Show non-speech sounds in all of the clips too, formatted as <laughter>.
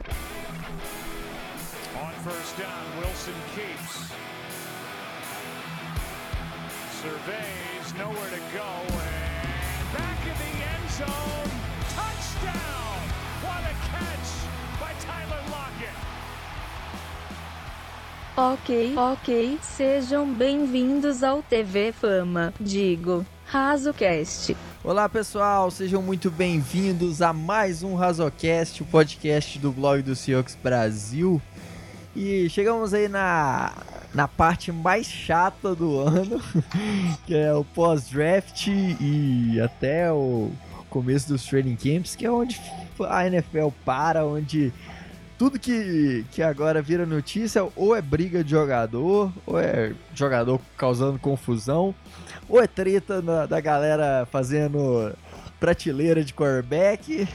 it. On first down, Wilson keeps. Surveys, nowhere to go, and back in the end zone. Touchdown! What a catch by Tyler Lockett. Ok, ok, sejam bem-vindos ao TV Fama, digo, RazoCast. Olá pessoal, sejam muito bem-vindos a mais um RazoCast, o podcast do blog do Seahawks Brasil. E chegamos aí na, na parte mais chata do ano, <laughs> que é o pós-draft e até o começo dos training camps, que é onde a NFL para, onde tudo que, que agora vira notícia ou é briga de jogador, ou é jogador causando confusão, ou é treta na- da galera fazendo prateleira de quarterback.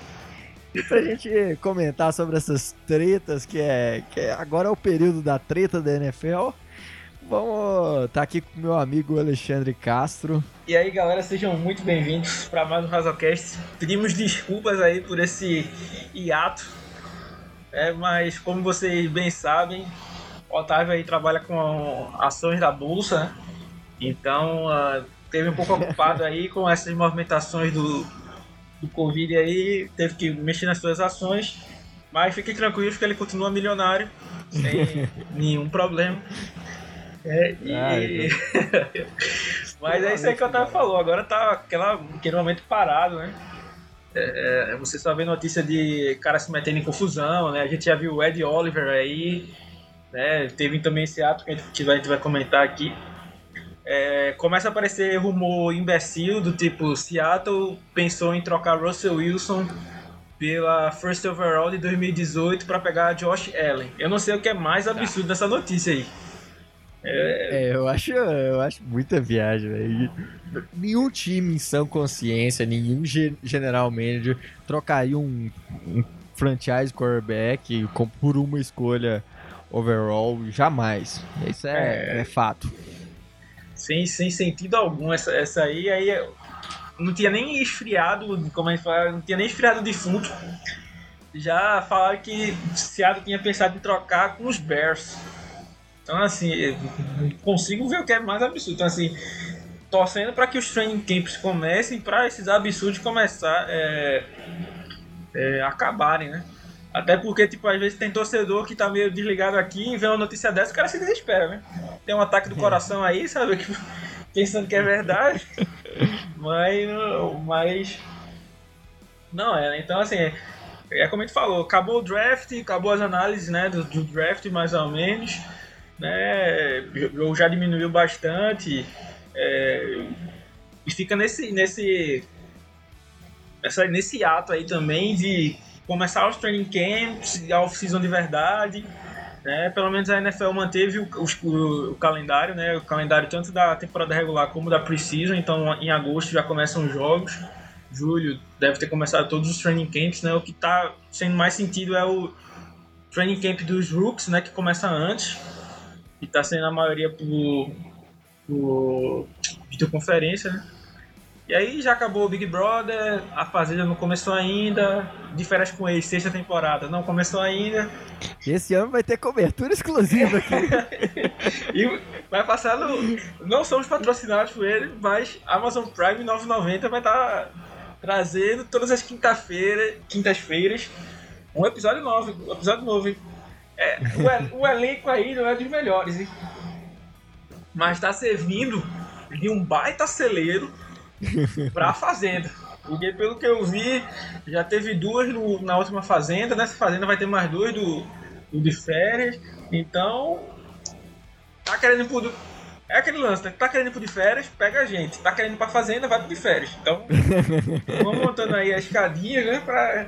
E pra gente comentar sobre essas tretas, que é, que é agora é o período da treta da NFL, vamos estar aqui com meu amigo Alexandre Castro. E aí, galera, sejam muito bem-vindos para mais um Razocast. Pedimos desculpas aí por esse hiato, é, mas como vocês bem sabem, o Otávio aí trabalha com ações da bolsa, né? Então ah, teve um pouco ocupado aí com essas movimentações do, do Covid aí, teve que mexer nas suas ações, mas fiquem tranquilos que ele continua milionário, sem <laughs> nenhum problema. É, e... Ai, <laughs> Mas é isso aí que o Otávio falou, agora tá aquela, aquele momento parado, né? É, é, você só vê notícia de cara se metendo em confusão, né? A gente já viu o Ed Oliver aí, né? Teve também esse ato que a gente vai, a gente vai comentar aqui. É, começa a aparecer rumor imbecil do tipo Seattle pensou em trocar Russell Wilson pela first overall de 2018 para pegar Josh Allen. Eu não sei o que é mais absurdo dessa notícia aí. É, eu acho, eu acho muita viagem, velho. Nenhum time em sã consciência, nenhum ge- general manager trocaria um, um franchise quarterback com, por uma escolha overall, jamais. Isso é, É. é fato. Sem, sem sentido algum essa, essa aí, aí não tinha nem esfriado, como a gente fala, não tinha nem esfriado o defunto. Já falaram que Seattle tinha pensado em trocar com os Bears. Então assim, consigo ver o que é mais absurdo. Então assim, torcendo para que os training camps comecem, para esses absurdos começar é, é, acabarem, né? Até porque, tipo, às vezes tem torcedor que tá meio desligado aqui e vê uma notícia dessa, o cara se desespera, né? Tem um ataque do coração aí, sabe? Que- <laughs> Pensando que é verdade. <laughs> mas, não- mas. Não é? Então, assim, é, é como a gente falou, acabou o draft, acabou as análises, né? Do, do draft, mais ou menos. Né? O jogo já diminuiu bastante. é, e fica nesse. nesse essa, nesse ato aí também de começar os training camps, a off-season de verdade. Né? Pelo menos a NFL manteve o, o- o calendário, né? o calendário tanto da temporada regular como da pre-season. Então em agosto já começam os jogos. Julho deve ter começado todos os training camps. Né? O que está sendo mais sentido é o training camp dos rooks, né? que começa antes. E está sendo a maioria por, por videoconferência. Né? E aí já acabou o Big Brother, a Fazenda não começou ainda, de férias com ex, sexta temporada, não começou ainda. Esse ano vai ter cobertura exclusiva aqui. <laughs> E vai passar no. Não somos patrocinados por ele, mas Amazon Prime 990 vai estar trazendo todas as quinta-feiras, quintas-feiras, um episódio novo, um episódio novo? É, o, o elenco aí não é dos melhores, hein? Mas está servindo de um baita celeiro <laughs> pra Fazenda. Porque pelo que eu vi, já teve duas no- na última Fazenda, nessa Fazenda vai ter mais duas do, do de férias. Então, tá querendo ir pro. É aquele lance, né? Tá querendo ir pro de férias, pega a gente. Tá querendo ir pra fazenda, vai pro de férias. Então, <laughs> vamos montando aí a escadinha, né? Pra.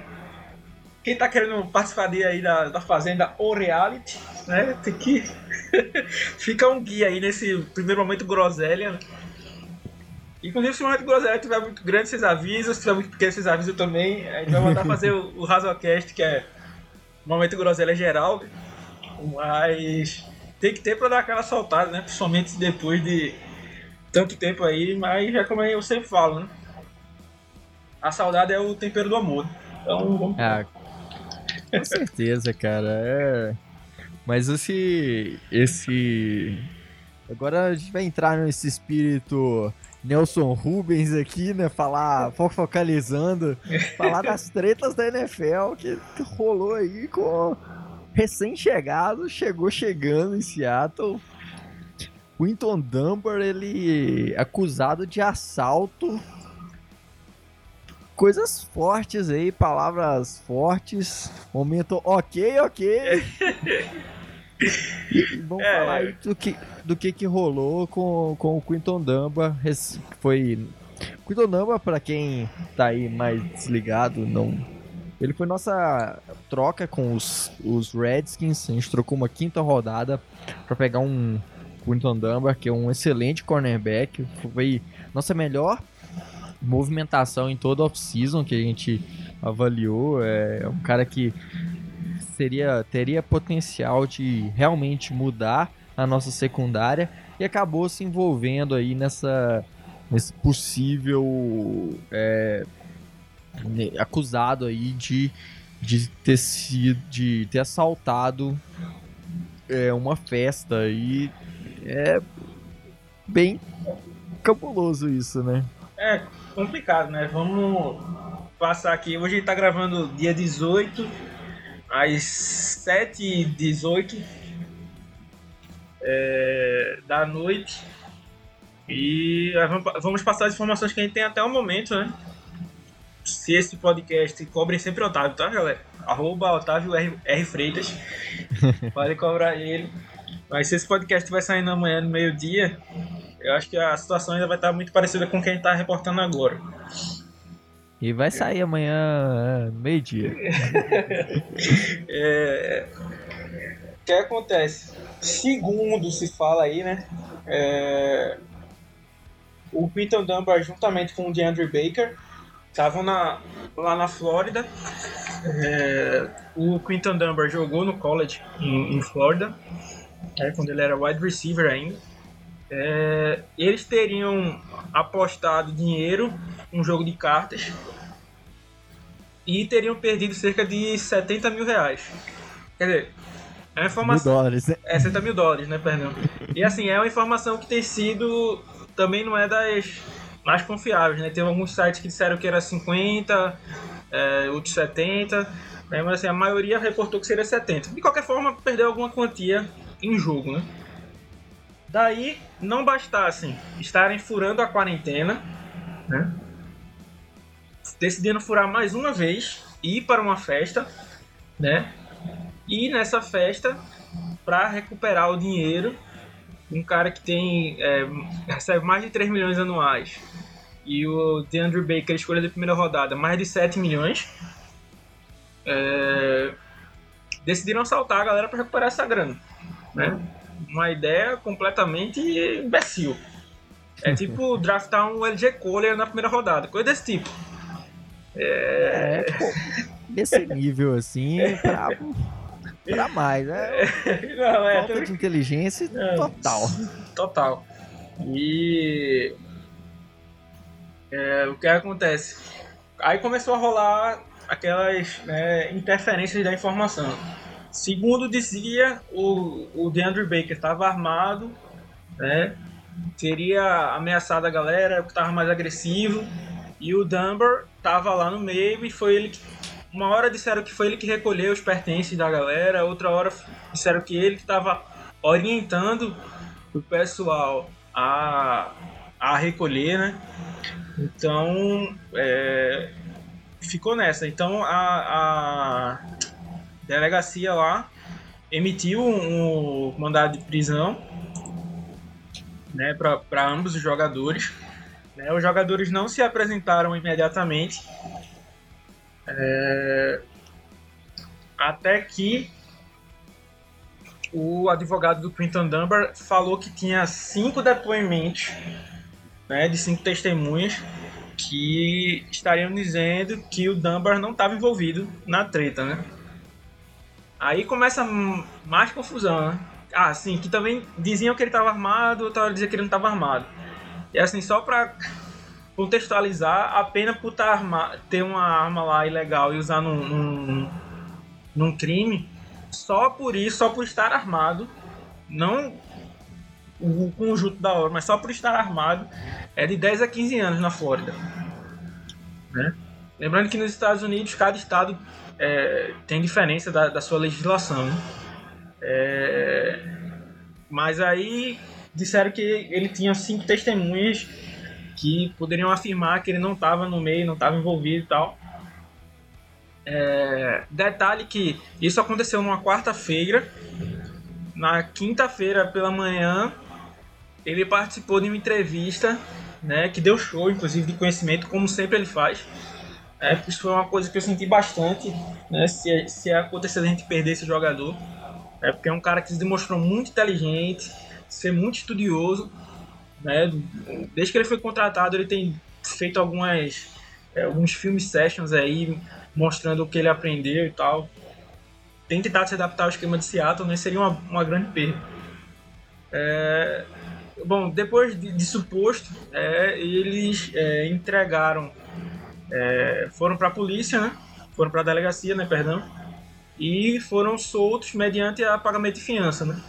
Quem tá querendo participar de aí da, da fazenda ou reality, né? Tem que. <laughs> Fica um guia aí nesse primeiro momento groselha, né? Inclusive, se o momento groselha estiver muito grande, vocês avisam. Se estiver muito pequeno, vocês avisam também. A gente vai mandar fazer o, o Razocast, que é momento groselha geral. Mas tem que ter pra dar aquela soltada, né? Principalmente depois de tanto tempo aí, mas é como eu sempre falo, né? A saudade é o tempero do amor. Então vamos. Ah, Com certeza, cara. É... Mas esse. Esse. Agora a gente vai entrar nesse espírito Nelson Rubens aqui, né? Falar, <laughs> focalizando, falar das tretas da NFL que rolou aí com recém-chegado, chegou chegando em Seattle. Winton Dumber, ele acusado de assalto. Coisas fortes aí, palavras fortes. Momento ok, ok. <laughs> Vamos É. falar aí do que, do que que rolou com, com o Quinton Dumba. Res- Foi. Quinton Dumba, pra quem tá aí mais desligado, não. Ele foi nossa troca com os, os Redskins. A gente trocou uma quinta rodada pra pegar um Quinton Dumba, que é um excelente cornerback. Foi nossa melhor movimentação em toda a off-season que a gente avaliou. É um cara que seria teria potencial de realmente mudar a nossa secundária e acabou se envolvendo aí nessa nesse possível é, acusado aí de, de ter sido de ter assaltado é, uma festa e é bem cabuloso isso, né? É complicado, né? Vamos passar aqui. Hoje tá gravando dia 18, às 7h18 é, da noite. E vamos passar as informações que a gente tem até o momento, né? Se esse podcast cobre sempre Otávio, tá, galera? Arroba Otávio R, R Freitas. <laughs> Pode cobrar ele. Mas se esse podcast vai saindo amanhã no meio-dia, eu acho que a situação ainda vai estar muito parecida com quem está reportando agora. E vai sair amanhã é, meio-dia. <laughs> É... O que acontece? Segundo se fala aí, né? é, O Quinton Dunbar, juntamente com o DeAndre Baker, estavam na... lá na Flórida. É, O Quinton Dunbar jogou no college em, em Flórida, né, quando ele era wide receiver ainda. É, Eles teriam apostado dinheiro num jogo de cartas e teriam perdido cerca de 70 mil reais. Quer dizer, é uma Mil informação. dólares, né? É, 70 mil dólares, né, perdão. E assim, é uma informação que tem sido. Também não é das mais confiáveis, né? Tem alguns sites que disseram que era 50, é, outros 70, né? mas assim, a maioria reportou que seria 70. De qualquer forma, perdeu alguma quantia em jogo, né? Daí, não bastassem estarem furando a quarentena, né? Decidiram furar mais uma vez, ir para uma festa, né? E nessa festa, para recuperar o dinheiro, um cara que tem é, recebe mais de 3 milhões anuais e o DeAndre Baker, escolha da primeira rodada, mais de 7 milhões, é, decidiram assaltar a galera para recuperar essa grana. Né? Uma ideia completamente imbecil. É tipo draftar um LG Kohler na primeira rodada, coisa desse tipo. É, pô, desse <laughs> nível assim, pra, pra mais, né? Não, é, Falta de inteligência É. total. Total. E é, o que acontece? Aí começou a rolar aquelas né, interferências da informação. Segundo dizia, o, o DeAndre Baker estava armado, né? Teria ameaçado a galera, estava mais agressivo. E o Dunbar estava lá no meio e foi ele que. Uma hora disseram que foi ele que recolheu os pertences da galera, outra hora disseram que ele que estava orientando o pessoal a, a recolher, né? Então, é, ficou nessa. Então, a, a delegacia lá emitiu um, um mandado de prisão né, para ambos os jogadores. Né? Os jogadores não se apresentaram imediatamente. É, até que o advogado do Quinton Dunbar falou que tinha cinco depoimentos né, de cinco testemunhas que estariam dizendo que o Dunbar não estava envolvido na treta, né? Aí começa mais confusão, né? Ah, sim, que também diziam que ele estava armado, outra hora dizia que ele não estava armado. E assim, só para contextualizar, a pena por tá arma, ter uma arma lá ilegal e usar num, num, num crime, só por isso, só por estar armado, não o conjunto da obra, mas só por estar armado, é de 10 a 15 anos na Flórida. Né? Lembrando que nos Estados Unidos, cada estado é, tem diferença da, da sua legislação. Né? É, mas aí disseram que ele tinha cinco testemunhas que poderiam afirmar que ele não estava no meio, não estava envolvido e tal. É, detalhe que isso aconteceu numa quarta-feira. Na quinta-feira pela manhã, ele participou de uma entrevista, né, que deu show, inclusive de conhecimento, como sempre ele faz. É, isso foi uma coisa que eu senti bastante, né, se, se acontecer a gente perder esse jogador. É porque é um cara que se demonstrou muito inteligente, ser muito estudioso, né? Desde que ele foi contratado, ele tem feito algumas é, alguns filmes sessions aí mostrando o que ele aprendeu e tal. Tem tentado se adaptar ao esquema de Seattle, né? Seria uma, uma grande perda. É, bom, depois disso posto, é, eles é, entregaram, é, foram para a polícia, né? Foram para a delegacia, né? Perdão. E foram soltos mediante a pagamento de fiança, né?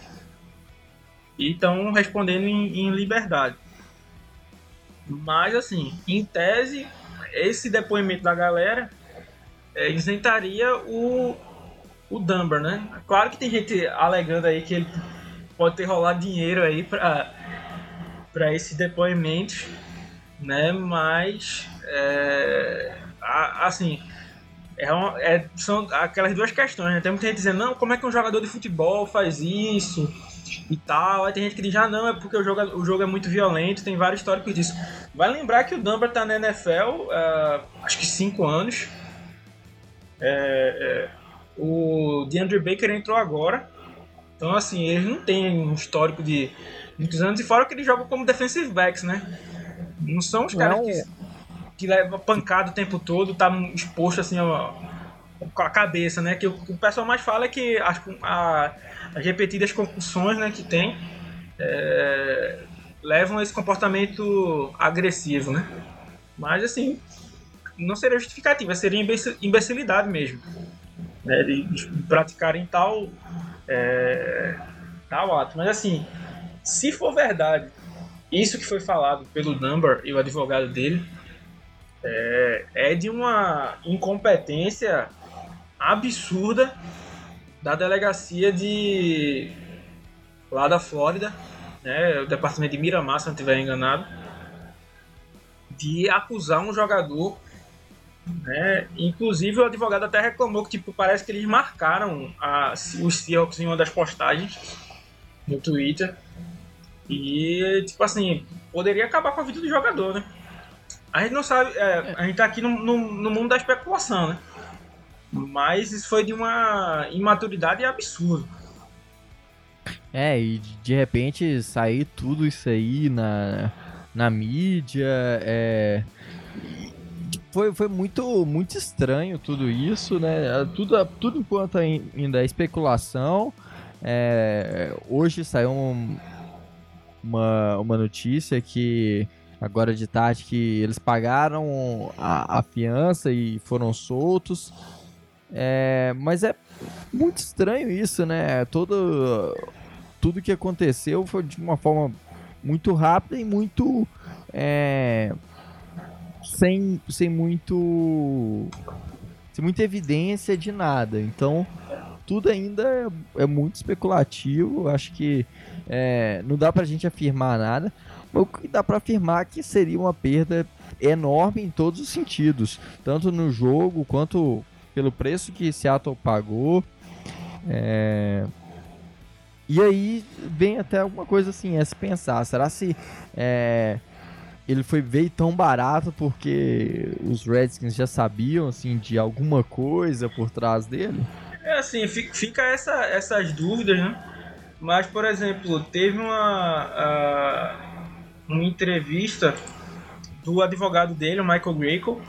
E estão respondendo em, em liberdade. Mas, assim, em tese, esse depoimento da galera é, isentaria o, o Dunbar, né? Claro que tem gente alegando aí que ele pode ter rolado dinheiro aí para para depoimento, né? Mas, é, a, assim, é, uma, é são aquelas duas questões, né? Tem muita gente dizendo, não, como é que um jogador de futebol faz isso? E tal. Aí tem gente que diz, ah não, é porque o jogo, o jogo é muito violento, tem vários históricos disso. Vai lembrar que o Dunbar tá na NFL ah, acho que 5 anos. É, é, o DeAndre Baker entrou agora. Então assim, eles não têm um histórico de muitos anos, e fora que eles jogam como defensive backs, né? Não são os caras que, que levam pancada o tempo todo, tá exposto assim ó, com a cabeça, né? Que o, o pessoal mais fala é que as, a, as repetidas concussões né, que tem é, levam a esse comportamento agressivo, né? Mas assim, não seria justificativa, seria imbecilidade mesmo. Né, de, de praticarem tal, é, tal ato. Mas assim, se for verdade isso que foi falado pelo Dunbar e o advogado dele, é, é de uma incompetência absurda da delegacia de lá da Flórida, né, o departamento de Miramar, se não estiver enganado, de acusar um jogador, né, inclusive o advogado até reclamou que tipo parece que eles marcaram a, os Seahawks em uma das postagens no Twitter e tipo assim poderia acabar com a vida do jogador, né? A gente não sabe, é, a gente tá aqui no, no, no mundo da especulação, né? Mas isso foi de uma imaturidade absurda. É, e de repente sair tudo isso aí na, na mídia, é, foi, foi muito, muito estranho tudo isso, né? Tudo, tudo enquanto ainda é especulação. É, hoje saiu um, uma, uma notícia que agora de tarde que eles pagaram a, a fiança e foram soltos. É, mas é muito estranho isso, né? Todo, tudo que aconteceu foi de uma forma muito rápida e muito. É, sem, sem muito. Sem muita evidência de nada. Então, tudo ainda é, é muito especulativo. Acho que é, não dá pra gente afirmar nada. O que dá pra afirmar é que seria uma perda enorme em todos os sentidos, tanto no jogo quanto pelo preço que Seattle pagou. É... E aí vem até alguma coisa assim, é se pensar, será se é, ele foi veio tão barato porque os Redskins já sabiam assim de alguma coisa por trás dele? É assim, fica essa, essas dúvidas, né? Mas, por exemplo, teve uma, uma entrevista do advogado dele, o Michael Greco,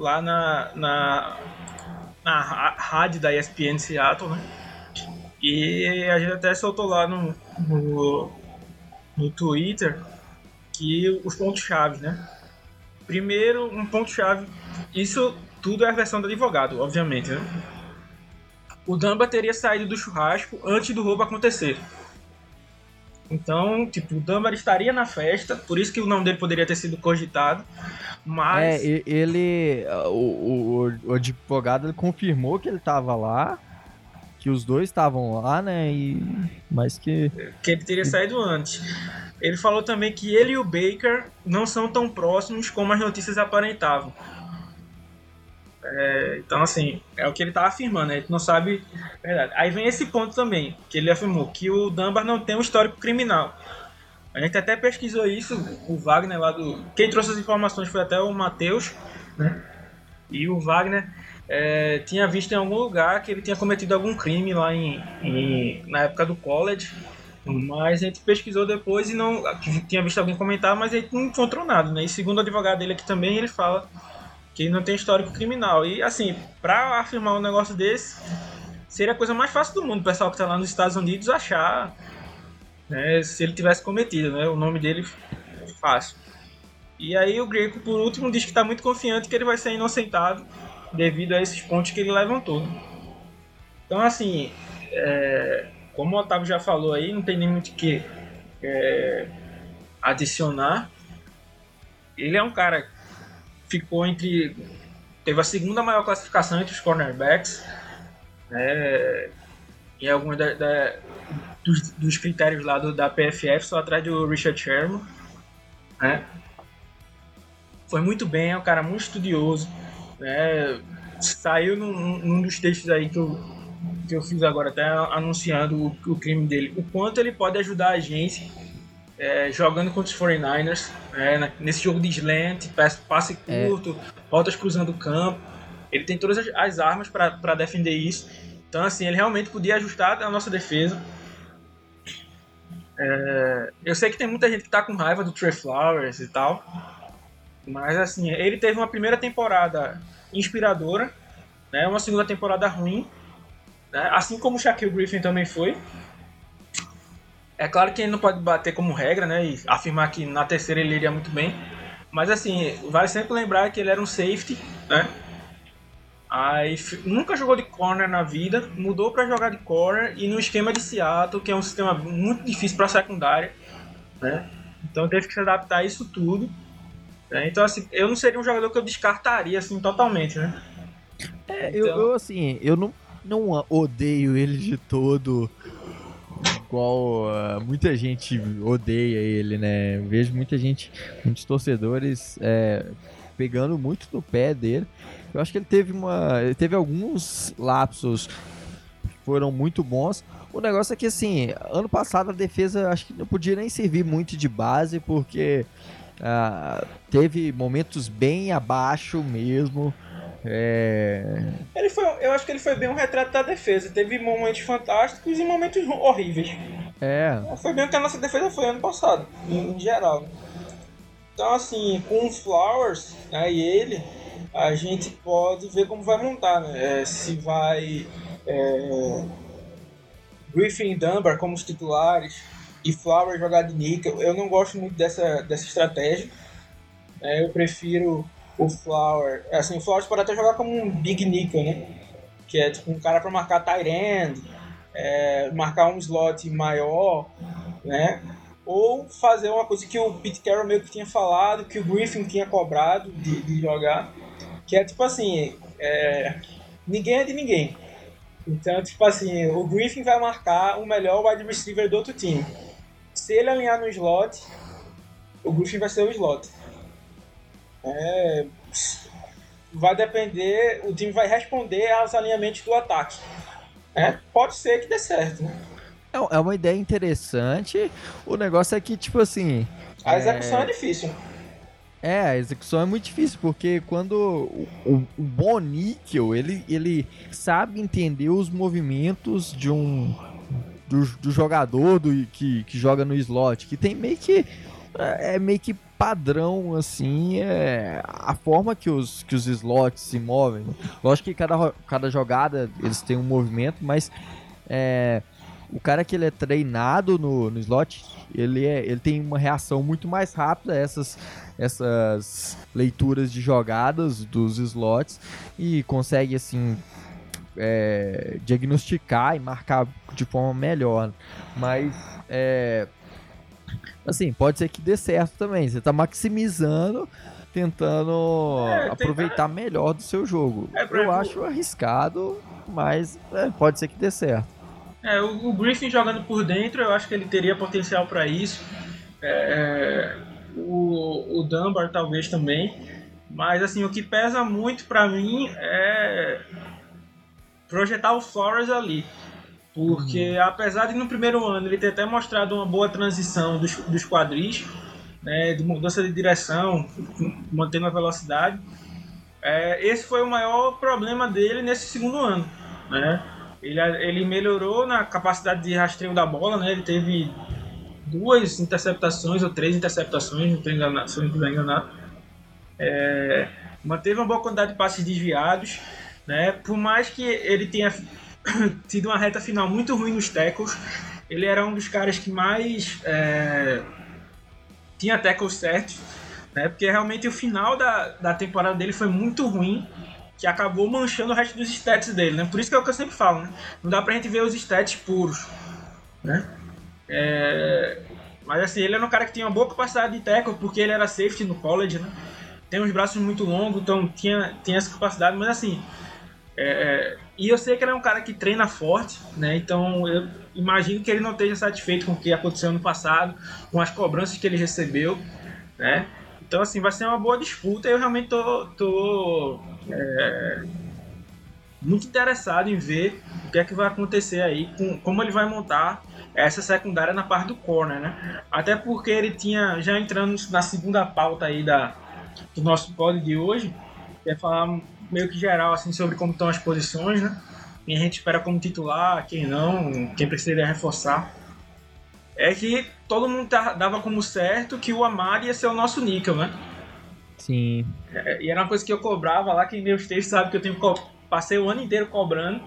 lá na, na, na rádio da ESPN Seattle, né? E a gente até soltou lá no, no, no Twitter que os pontos-chave, né? Primeiro, um ponto-chave, isso tudo é a versão do advogado, obviamente, né? o Damba teria saído do churrasco antes do roubo acontecer. Então, tipo, o Dunbar estaria na festa, por isso que o nome dele poderia ter sido cogitado, mas... É, ele... O, o, o advogado ele confirmou que ele estava lá, que os dois estavam lá, né, e... Mas que... Que ele teria saído antes. Ele falou também que ele e o Baker não são tão próximos como as notícias aparentavam. É, então, assim, é o que ele tá afirmando, né? A gente não sabe verdade. Aí vem esse ponto também, que ele afirmou que o Dunbar não tem um histórico criminal. A gente até pesquisou isso, o Wagner lá do. Quem trouxe as informações foi até o Matheus, né? E o Wagner é, tinha visto em algum lugar que ele tinha cometido algum crime lá em, em, na época do college. Mas a gente pesquisou depois e não. Tinha visto alguém comentar, mas a gente não encontrou nada, né? E segundo o advogado dele aqui também, ele fala que não tem histórico criminal. E assim, para afirmar um negócio desse, seria a coisa mais fácil do mundo, o pessoal que está lá nos Estados Unidos achar né, se ele tivesse cometido, né? O nome dele fácil. E aí o Greco, por último, diz que está muito confiante que ele vai ser inocentado devido a esses pontos que ele levantou. Então, assim, é, como o Otávio já falou aí, não tem nem muito o que é, adicionar. Ele é um cara ficou entre. Teve a segunda maior classificação entre os cornerbacks. Né, em alguns da, da, dos, dos, critérios lá do, da PFF, só atrás do Richard Sherman. Né? Foi muito bem, é um cara muito estudioso. Né? Saiu num, num dos textos aí que eu, que eu fiz agora, até anunciando o, o crime dele. O quanto ele pode ajudar a gente é, jogando contra os 49ers, é, nesse jogo de slant, passe é. curto, é. rotas cruzando o campo. Ele tem todas as, as armas para defender isso. Então, assim, ele realmente podia ajustar a nossa defesa. É, eu sei que tem muita gente que tá com raiva do Trey Flowers e tal. Mas, assim, ele teve uma primeira temporada inspiradora, né, uma segunda temporada ruim. Né, assim como o Shaquille Griffin também foi. É claro que ele não pode bater como regra, né? E afirmar que na terceira ele iria muito bem. Mas assim, vale sempre lembrar que ele era um safety, né? Aí nunca jogou de corner na vida, mudou para jogar de corner e no esquema de Seattle, que é um sistema muito difícil para secundária, né? Então teve que se adaptar a isso tudo. Né? Então assim, eu não seria um jogador que eu descartaria assim totalmente, né? É, então... eu, eu assim, eu não, não odeio ele de todo qual uh, muita gente odeia ele, né? Vejo muita gente, muitos torcedores é, pegando muito no pé dele. Eu acho que ele teve uma, ele teve alguns lapsos que foram muito bons. O negócio é que assim, ano passado a defesa acho que não podia nem servir muito de base porque uh, teve momentos bem abaixo mesmo. É... Ele foi, eu acho que ele foi bem um retrato da defesa. Teve momentos fantásticos e momentos horríveis. É. Foi bem o que a nossa defesa foi ano passado, em, em geral. Então, assim, com o Flowers né, e ele, a gente pode ver como vai montar, né? É, se vai é, Griffin e Dunbar como os titulares e Flowers jogar de nickel. Eu não gosto muito dessa, dessa estratégia. É, eu prefiro o Flower. Assim, o Flowers pode até jogar como um Big Nickel, né? Que é tipo um cara para marcar tight end, é, marcar um slot maior, né? Ou fazer uma coisa que o Pete Carroll meio que tinha falado, que o Griffin tinha cobrado de, de jogar, que é tipo assim, é, ninguém é de ninguém. Então, tipo assim, o Griffin vai marcar o melhor wide receiver do outro time. Se ele alinhar no slot, o Griffin vai ser o slot. É, vai depender, o time vai responder aos alinhamentos do ataque. É, pode ser que dê certo, né? É, é uma ideia interessante. O negócio é que, tipo assim. A execução é, é difícil. É, a execução é muito difícil, porque quando o, o, o bom níquel, ele, ele sabe entender os movimentos de um do, do jogador do, que, que joga no slot, que tem meio que é, é meio que padrão, assim, é a forma que os, que os slots se movem. Lógico que cada, cada jogada eles têm um movimento, mas é, o cara que ele é treinado no, no slot, ele, é, ele tem uma reação muito mais rápida a essas, essas leituras de jogadas dos slots e consegue, assim, é, diagnosticar e marcar de forma melhor. Mas, é, assim, pode ser que dê certo também. Você tá maximizando, tentando É, tem- aproveitar melhor do seu jogo. É, Eu exemplo- acho arriscado, mas é, pode ser que dê certo. É, o, o Griffin jogando por dentro, eu acho que ele teria potencial para isso. É, o, o Dunbar talvez também. Mas assim, o que pesa muito para mim é projetar o Flores ali. Porque apesar de no primeiro ano ele ter até mostrado uma boa transição dos, dos quadris, né, de mudança de direção, mantendo a velocidade, é, esse foi o maior problema dele nesse segundo ano. Né? Ele, ele melhorou na capacidade de rastreio da bola, né? Ele teve duas interceptações ou três interceptações, não estou enganado, se eu não estiver enganado. É, manteve uma boa quantidade de passes desviados, né? Por mais que ele tenha <coughs> tido uma reta final muito ruim nos tackles, ele era um dos caras que mais é, tinha tackles certos, né? Porque realmente o final da, da temporada dele foi muito ruim que acabou manchando o resto dos stats dele, né? Por isso que é o que eu sempre falo, né? Não dá pra gente ver os stats puros, né? É... Mas assim, ele era um cara que tinha uma boa capacidade de tackle, porque ele era safety no college, né? Tem uns braços muito longos, então tinha, tinha essa capacidade, mas assim... é, E eu sei que ele é um cara que treina forte, né? Então eu imagino que ele não esteja satisfeito com o que aconteceu no passado, com as cobranças que ele recebeu, né? Então, assim, vai ser uma boa disputa e eu realmente tô, tô é, muito interessado em ver o que é que vai acontecer aí, com, como ele vai montar essa secundária na parte do corner, né? Até porque ele tinha, já entrando na segunda pauta aí da, do nosso pod de hoje, que é falar meio que geral, assim, sobre como estão as posições, né? Quem a gente espera como titular, quem não, quem precisaria reforçar é que todo mundo tá- dava como certo que o Amari ia ser o nosso níquel, né? Sim. É, E era uma coisa que eu cobrava lá, quem meus textos sabe que eu tenho passei o ano inteiro cobrando,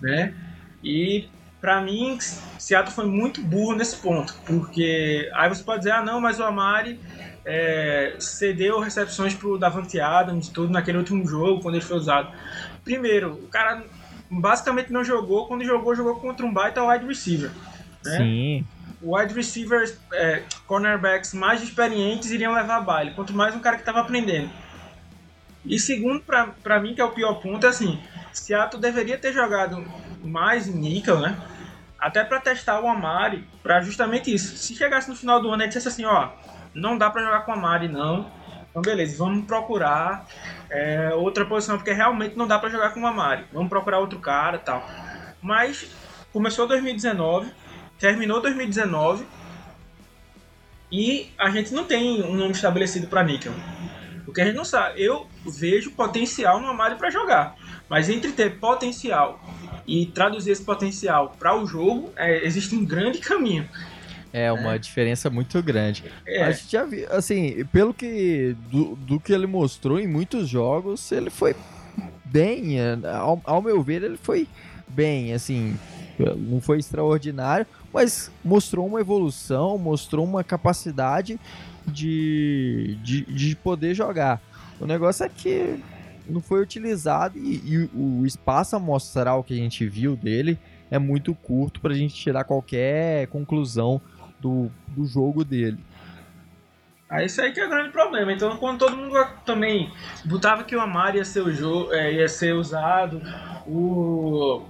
né? E pra mim, Seattle foi muito burro nesse ponto, porque aí você pode dizer, ah não, mas o Amari é, cedeu recepções pro Davante Adams tudo naquele último jogo, quando ele foi usado. Primeiro, o cara basicamente não jogou, quando jogou, jogou contra um baita wide receiver. né? Sim. wide receivers, é, cornerbacks mais experientes iriam levar baile, quanto mais um cara que estava aprendendo. E segundo, pra, pra mim, que é o pior ponto, é assim, Seattle deveria ter jogado mais em níquel, né? Até para testar o Amari, para justamente isso. Se chegasse no final do ano e dissesse assim, ó, não dá para jogar com o Amari, não. Então, beleza, vamos procurar é, outra posição, porque realmente não dá para jogar com o Amari. Vamos procurar outro cara tal. Mas começou 2019, terminou 2019 e a gente não tem um nome estabelecido para níquel. Porque a gente não sabe. Eu vejo potencial no Amari para jogar, mas entre ter potencial e traduzir esse potencial para o jogo, é, existe um grande caminho. É uma diferença muito grande. É, A gente já viu, assim, pelo que do, do que ele mostrou em muitos jogos, ele foi bem, é, ao, ao meu ver, ele foi bem, assim, não foi extraordinário, mas mostrou uma evolução, mostrou uma capacidade de, de, de poder jogar. O negócio é que não foi utilizado e, e o espaço amostral que a gente viu dele é muito curto para a gente tirar qualquer conclusão do, do jogo dele. Aí isso aí que é o grande problema. Então, quando todo mundo também botava que o Amari ia ser, o jogo, ia ser usado, o.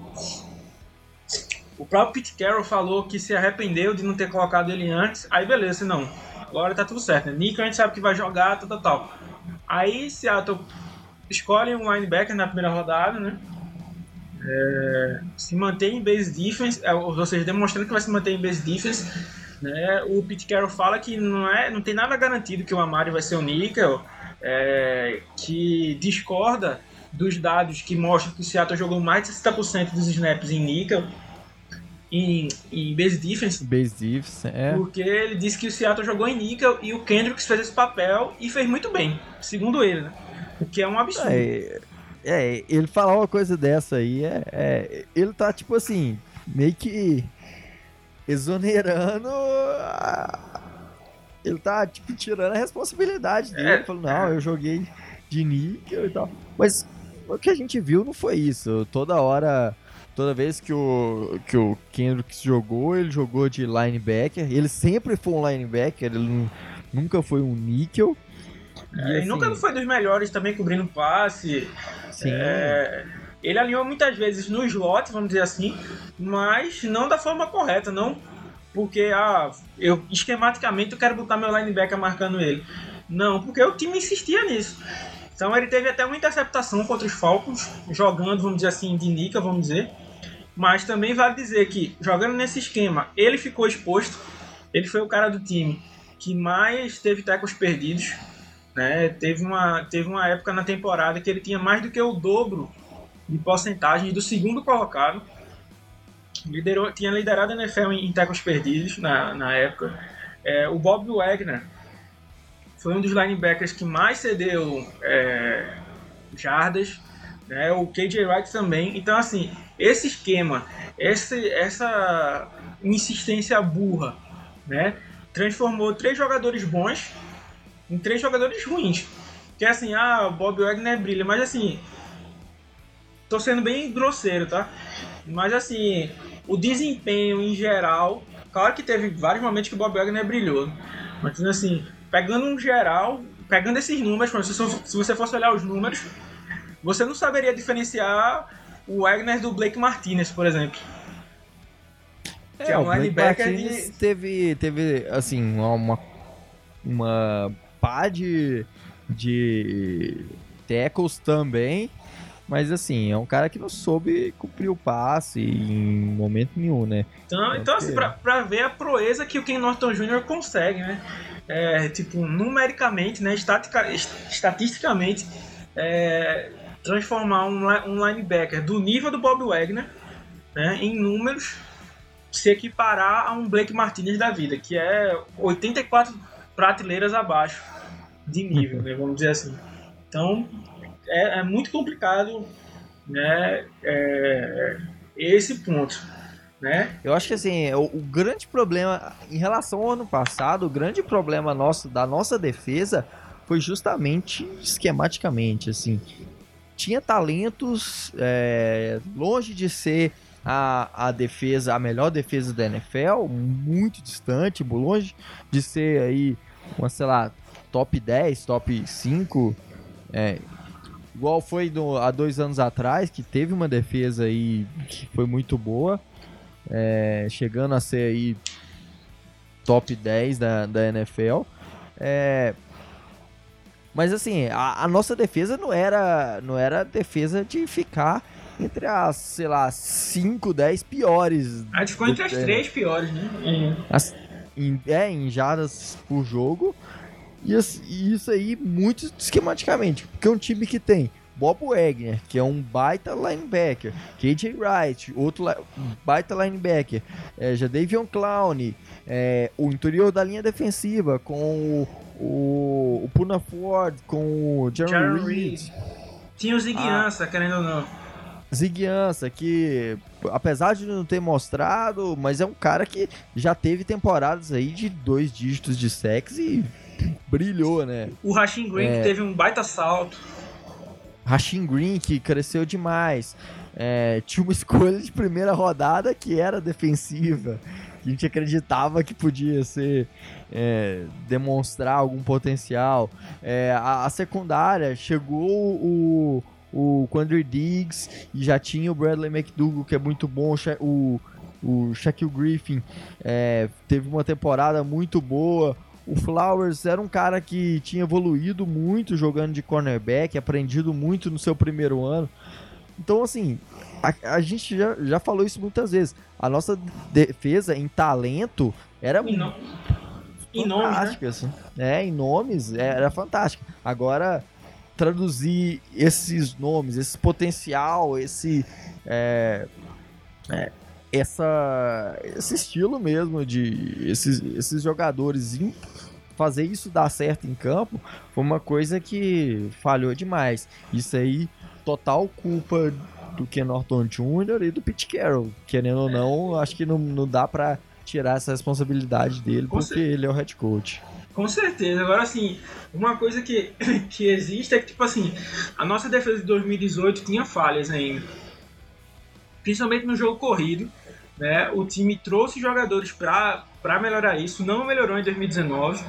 O próprio Pete Carroll falou que se arrependeu de não ter colocado ele antes. Aí beleza, não. Agora tá tudo certo. Né? Nick a gente sabe que vai jogar, tal, tal, tal. Aí Seattle escolhe um linebacker na primeira rodada, né? É, se mantém em base defense, é, ou seja, demonstrando que vai se manter em base defense. Né? O Pete Carroll fala que não, é, não tem nada garantido que o Amari vai ser o níquel, é, que discorda dos dados que mostram que o Seattle jogou mais de 60% dos snaps em níquel, em, em base defense, Base defense, é. porque ele disse que o Seattle jogou em níquel e o Kendricks fez esse papel e fez muito bem, segundo ele, né? O que é um absurdo. É, é, ele falar uma coisa dessa aí, é, é- ele tá, tipo assim, meio que exonerando. Ele tá, tipo, tirando a responsabilidade dele. É. Falando, não, eu joguei de níquel e tal. Mas, o que a gente viu não foi isso. Toda hora, toda vez que o, que o Kendricks jogou, ele jogou de linebacker. Ele sempre foi um linebacker, ele nunca foi um níquel. É, e assim, nunca foi dos melhores também cobrindo passe. Sim. É, ele alinhou muitas vezes no slot, vamos dizer assim, mas não da forma correta, não porque ah, eu esquematicamente eu quero botar meu linebacker marcando ele. Não, porque o time insistia nisso. Então ele teve até uma interceptação contra os Falcons, jogando, vamos dizer assim, de nica, vamos dizer. Mas também vale dizer que, jogando nesse esquema, ele ficou exposto. Ele foi o cara do time que mais teve tecos perdidos. Né? Teve, uma, teve uma época na temporada que ele tinha mais do que o dobro de porcentagem do segundo colocado. Liderou, tinha liderado a NFL em, em tecos perdidos na, na época. É, o Bob Wagner foi um dos linebackers que mais cedeu é, jardas, né? o KJ Wright também. Então, assim, esse esquema, esse, essa insistência burra, né? transformou três jogadores bons em três jogadores ruins. Que é assim, ah, o Bob Wagner brilha, mas assim, tô sendo bem grosseiro, tá? Mas assim, o desempenho em geral, claro que teve vários momentos que o Bob Wagner brilhou, mas assim, pegando um geral, pegando esses números, se você fosse olhar os números, você não saberia diferenciar o Wagner do Blake Martinez, por exemplo. É, que é um o linebacker de... teve, teve, assim, uma, uma pá de, de tackles também, mas assim, é um cara que não soube cumprir o passe em momento nenhum, né? Então, então assim, pra, pra ver a proeza que o Ken Norton Jr. consegue, né? é, tipo, numericamente, né, estatica, estatisticamente, é, transformar um, um linebacker do nível do Bob Wagner né, em números se equiparar a um Blake Martinez da vida, que é 84 prateleiras abaixo de nível, né, vamos dizer assim. Então, é, é muito complicado né, é, esse ponto né? Eu acho que assim, o, o, grande problema em relação ao ano passado, o grande problema nosso da nossa defesa foi justamente esquematicamente, assim, tinha talentos é, longe de ser a, a defesa, a melhor defesa da NFL, muito distante, longe de ser aí, uma, sei lá, top 10, top 5, é, igual foi do, há dois anos atrás, que teve uma defesa aí que foi muito boa, é, chegando a ser aí top 10 da, da NFL. É, mas assim, a, a, nossa defesa não era, não era defesa de ficar entre as, sei lá, 5, 10 piores. A gente ficou entre as 3 piores, né? É. As, em, é, em jardas por jogo. E, isso aí muito esquematicamente. Porque é um time que tem Bob Wagner, que é um baita linebacker, KJ Wright, outro baita linebacker, é, Jadavion Clown, é, o interior da linha defensiva com o, o, o Puna Ford, com o Jerry Reed. Tinha o Ziguiança, ah, querendo ou não. Ziguiança, que apesar de não ter mostrado, mas é um cara que já teve temporadas aí de dois dígitos de sexo e brilhou, né? O Rashing Green é... que teve um baita salto. Rashin Green, que cresceu demais. É, tinha uma <laughs> escolha de primeira rodada que era defensiva. Que a gente acreditava que podia ser é, demonstrar algum potencial. É, a, a, secundária chegou o, o Quandre Diggs e já tinha o Bradley McDougall, que é muito bom. O, o Shaquille Griffin é, teve uma temporada muito boa. O Flowers era um cara que tinha evoluído muito jogando de cornerback, aprendido muito no seu primeiro ano. Então, assim, a, a gente já, já falou isso muitas vezes. A nossa defesa em talento era em, no... em fantástica. Nomes, né? assim. É, em nomes é, era fantástico. Agora, traduzir esses nomes, esse potencial, esse. É, é, essa, esse estilo mesmo de esses, esses jogadores fazer isso dar certo em campo foi uma coisa que falhou demais. Isso aí, total culpa do Ken Norton Jr. e do Pete Carroll. Querendo ou não, acho que não, não dá para tirar essa responsabilidade dele, porque ele é o head coach. Com certeza. Agora, assim, uma coisa que, <coughs> que existe é que, tipo assim, a nossa defesa de 2018 tinha falhas ainda. Principalmente no jogo corrido. Né? O time trouxe jogadores para melhorar isso. Não melhorou em 2019.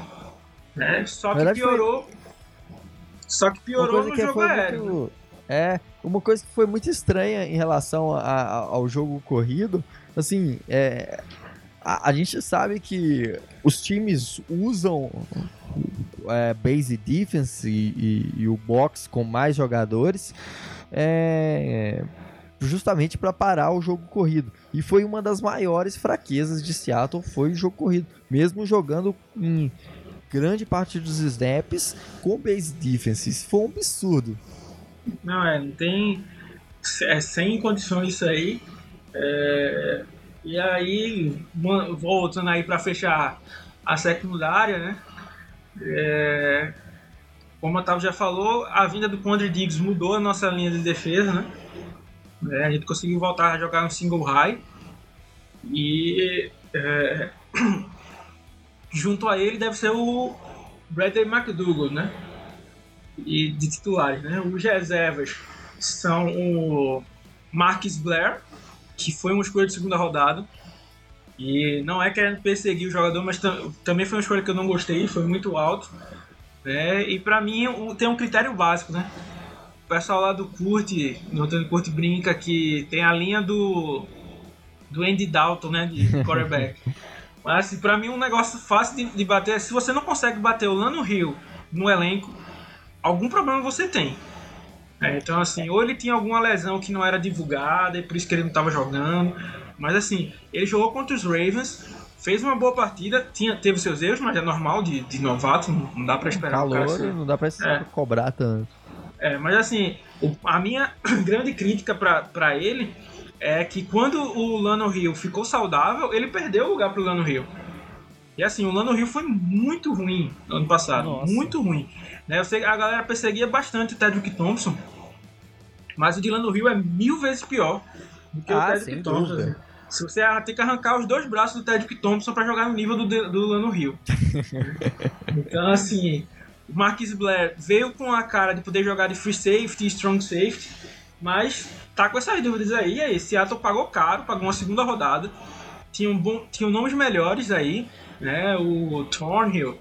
Né? Só que piorou. Só que piorou no que jogo aéreo. muito- É, uma coisa que foi muito estranha em relação a- a- ao jogo corrido, assim, é, a, a gente sabe que os times usam é, base defense e, e- e o box com mais jogadores é, justamente para parar o jogo corrido. E foi uma das maiores fraquezas de Seattle, foi o jogo corrido, mesmo jogando em grande parte dos snaps com base defense. Isso foi um absurdo. Não, é, não tem. É sem condições isso aí. É, e aí, voltando aí para fechar a secundária, né? É, como o Otávio já falou, a vinda do Pondre Diggs mudou a nossa linha de defesa, né? É, a gente conseguiu voltar a jogar no single high. E é, <clears throat> junto a ele deve ser o Bradley McDougall, né? e de titulares, né? Os reservas são o Marcus Blair, que foi uma escolha de segunda rodada. E não é querendo perseguir o jogador, mas tam- também foi uma escolha que eu não gostei, foi muito alto. Né? E pra mim tem um critério básico, né? O pessoal lá do Curte, no Antônio Curte brinca que tem a linha do do Andy Dalton, né, de <laughs> quarterback. Mas assim, pra mim um negócio fácil de, de bater é se você não consegue bater o Lano Hill no elenco, algum problema você tem. É, então, assim, ou ele tinha alguma lesão que não era divulgada e por isso que ele não estava jogando. Mas, assim, ele jogou contra os Ravens, fez uma boa partida, tinha, teve seus erros, mas é normal de, de novato, não, dá pra esperar Calor, não dá pra É. cobrar tanto. É, mas assim, o- a minha <clears throat> grande crítica pra, pra ele é que quando o Lano Hill ficou saudável, ele perdeu o lugar pro Lano Hill. E assim, o Lano Hill foi muito ruim no ano passado. Nossa. Muito ruim. Né, eu sei a galera perseguia bastante o Tedrick Thompson, mas o de Lano Hill é mil vezes pior do que o Ah, Tedrick sem Thompson. assim. Se você tem que arrancar os dois braços do Tedrick Thompson pra jogar no nível do, do Lano Hill. <laughs> então, assim, o Marquis Blair veio com a cara de poder jogar de free safety e strong safety, mas tá com essas dúvidas aí. E aí, Seattle pagou caro, pagou uma segunda rodada. Tinha, um bom, tinha nomes melhores aí, né? O Thornhill,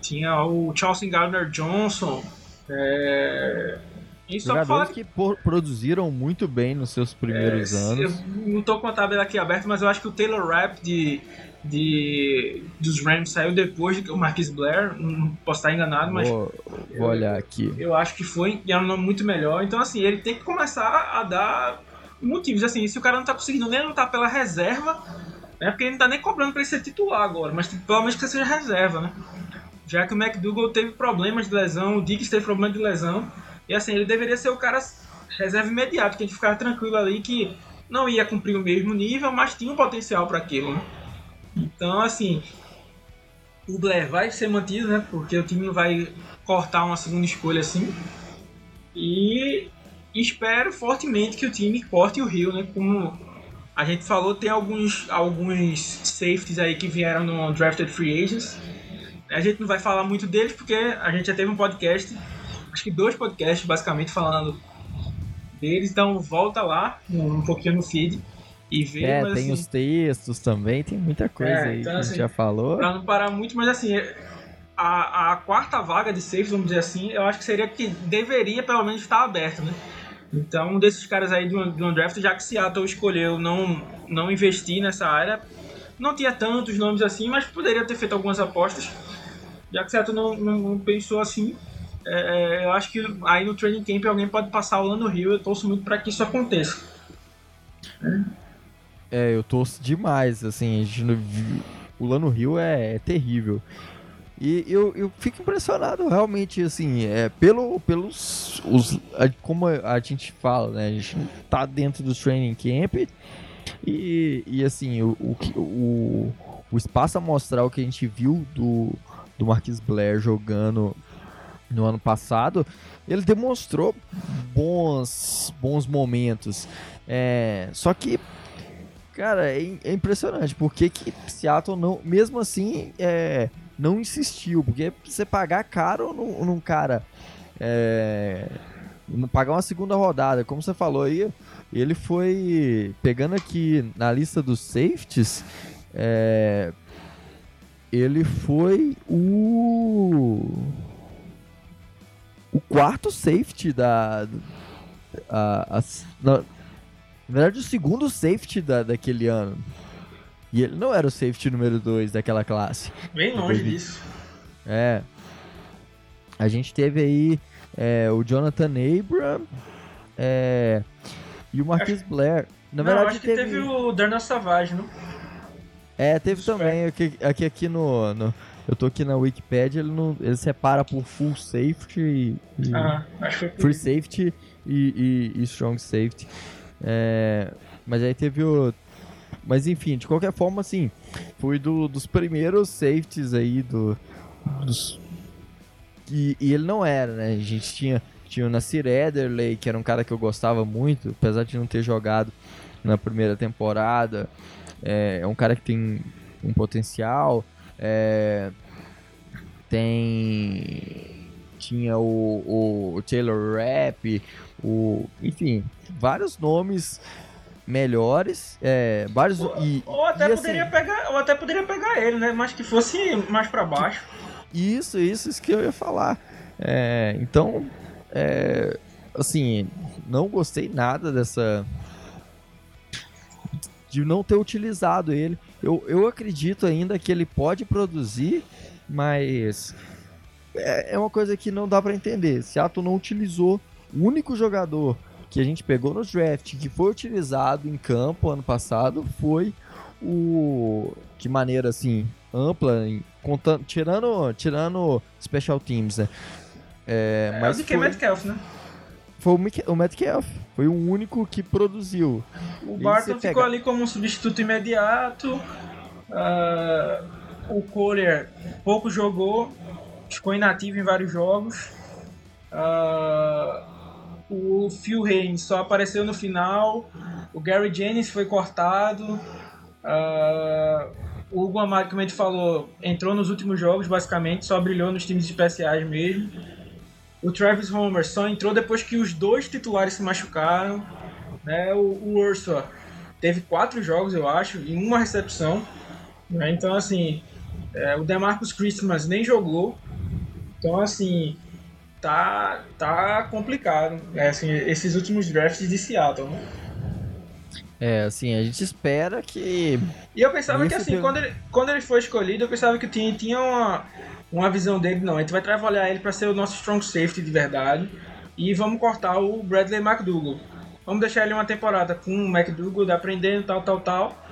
tinha o Chelsea Gardner Johnson. É... E só falar que por- produziram muito bem nos seus primeiros é, anos. Eu não tô com a tabela aqui aberta, mas eu acho que o Taylor Rapp de, de, dos Rams saiu depois do Marquis Blair. Não posso estar enganado, mas Vou, vou olhar aqui. eu acho que foi e era um nome muito melhor. Então, assim, ele tem que começar a dar motivos. Assim, se o cara não tá conseguindo nem lutar pela reserva, né? Porque ele não tá nem cobrando pra ele ser titular agora, mas pelo menos que seja reserva, né? Já que o McDougall teve problemas de lesão, o Diggs teve problema de lesão. E assim, ele deveria ser o cara reserva imediato, que a gente ficava tranquilo ali que não ia cumprir o mesmo nível, mas tinha um potencial para aquilo, né? Então, assim, o Blair vai ser mantido, né? Porque o time vai cortar uma segunda escolha assim. E espero fortemente que o time corte o Rio, né? Como a gente falou, tem alguns, alguns safeties aí que vieram no Drafted Free Agents. A gente não vai falar muito deles porque a gente já teve um podcast, acho que dois podcasts basicamente falando deles. Então volta lá um pouquinho no feed e vê. É, mas, tem assim, os textos também, tem muita coisa É, aí então, que a gente assim, já falou. Pra não parar muito, mas assim, a, a quarta vaga de safes, vamos dizer assim, eu acho que seria que deveria pelo menos estar aberta, né? Então, um desses caras aí de um draft, já que Seattle escolheu não, não investir nessa área, não tinha tantos nomes assim, mas poderia ter feito algumas apostas. Já que Seattle não, não, não pensou assim, é, é, eu acho que aí no training camp alguém pode passar o Lano Rio, eu torço muito para que isso aconteça. É, eu torço demais, assim, o Lano Rio é, é terrível. E eu, eu fico impressionado realmente, assim, é, pelo, pelos. Os, a- como a gente fala, né? A gente tá dentro do training camp. E, e assim, o, o, o, o espaço amostral que a gente viu do, do Marquis Blair jogando no ano passado, ele demonstrou bons, bons momentos. É, só que, cara, é, é impressionante. Porque que Seattle não, mesmo assim, é, não insistiu, porque você pagar caro num, num cara. É, pagar uma segunda rodada, como você falou aí, ele foi pegando aqui na lista dos safeties. É, ele foi o o quarto safety da a, a, na, na verdade o segundo safety da, daquele ano e ele não era o safety número 2 daquela classe. Bem longe disso. É. A gente teve aí é, o Jonathan Abram é, e o Marquis acho... Blair. Na não, verdade, acho que teve, teve o Darnell Savage, não? É, teve também. Aqui, aqui, aqui no, no, Eu tô aqui na Wikipedia, ele, não, ele separa por full safety e. e ah, acho que foi Free safety e, e, e strong safety. É, mas aí teve o. Mas enfim, de qualquer forma, assim, foi do, dos primeiros safeties aí do. Dos, e, e, ele não era, né? A gente tinha, tinha o Nasir Ederley, que era um cara que eu gostava muito, apesar de não ter jogado na primeira temporada. É, é um cara que tem um potencial. É, tem. Tinha o, o Taylor Rapp, o. Enfim, vários nomes melhores, é, vários ou, e, ou até e, assim poderia assim, pegar, ou até poderia pegar ele, né? Mas que fosse mais para baixo. Isso, isso, isso que eu ia falar. É, então, é, assim, não gostei nada dessa de não ter utilizado ele. Eu, eu acredito ainda que ele pode produzir, mas é, é uma coisa que não dá para entender. Seattle não utilizou o único jogador que a gente pegou no draft, que foi utilizado em campo ano passado, foi o de maneira assim ampla, contando, tirando, tirando special teams, né? É, é mas o que foi... Metcalf, né? Foi o, o Metcalf, foi o único que produziu. O Barton ficou ali como um substituto imediato. Uh, o Kohler pouco jogou, ficou inativo em vários jogos. Uh, o Phil Haynes só apareceu no final. O Gary Jennings foi cortado. Uh, o Hugo Amado, como a gente falou, entrou nos últimos jogos, basicamente, só brilhou nos times especiais mesmo. O Travis Homer só entrou depois que os dois titulares se machucaram. Né? O, o Ursula teve quatro jogos, eu acho, e uma recepção. Né? Então, assim, é, o Demarcus Christmas nem jogou. Então, assim, tá, tá complicado. É, assim, esses últimos drafts de Seattle, né? É, assim, a gente espera que. E eu pensava que, assim, quando, ele, quando ele foi escolhido, eu pensava que tinha, tinha uma, uma visão dele. Não, a gente vai trabalhar ele para ser o nosso strong safety de verdade. E vamos cortar o Bradley McDougall. Vamos deixar ele uma temporada com o McDougall, aprendendo, tal, tal, tal.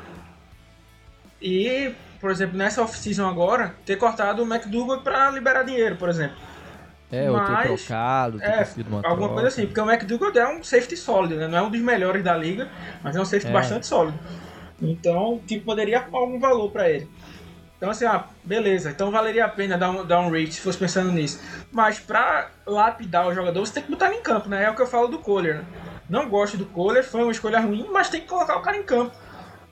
E, por exemplo, nessa off-season agora, ter cortado o McDougall para liberar dinheiro, por exemplo. É, ou ter trocado, ter é, uma Alguma troca. coisa assim, porque o McDougall é um safety sólido, né? Não é um dos melhores da liga, mas é um safety é. bastante sólido. Então, tipo, poderia algum valor para ele. Então, assim, ah, beleza. Então valeria a pena dar um, dar um rate se fosse pensando nisso. Mas pra lapidar o jogador, você tem que botar ele em campo, né? É o que eu falo do Kohler, né? Não gosto do Kohler, foi uma escolha ruim, mas tem que colocar o cara em campo,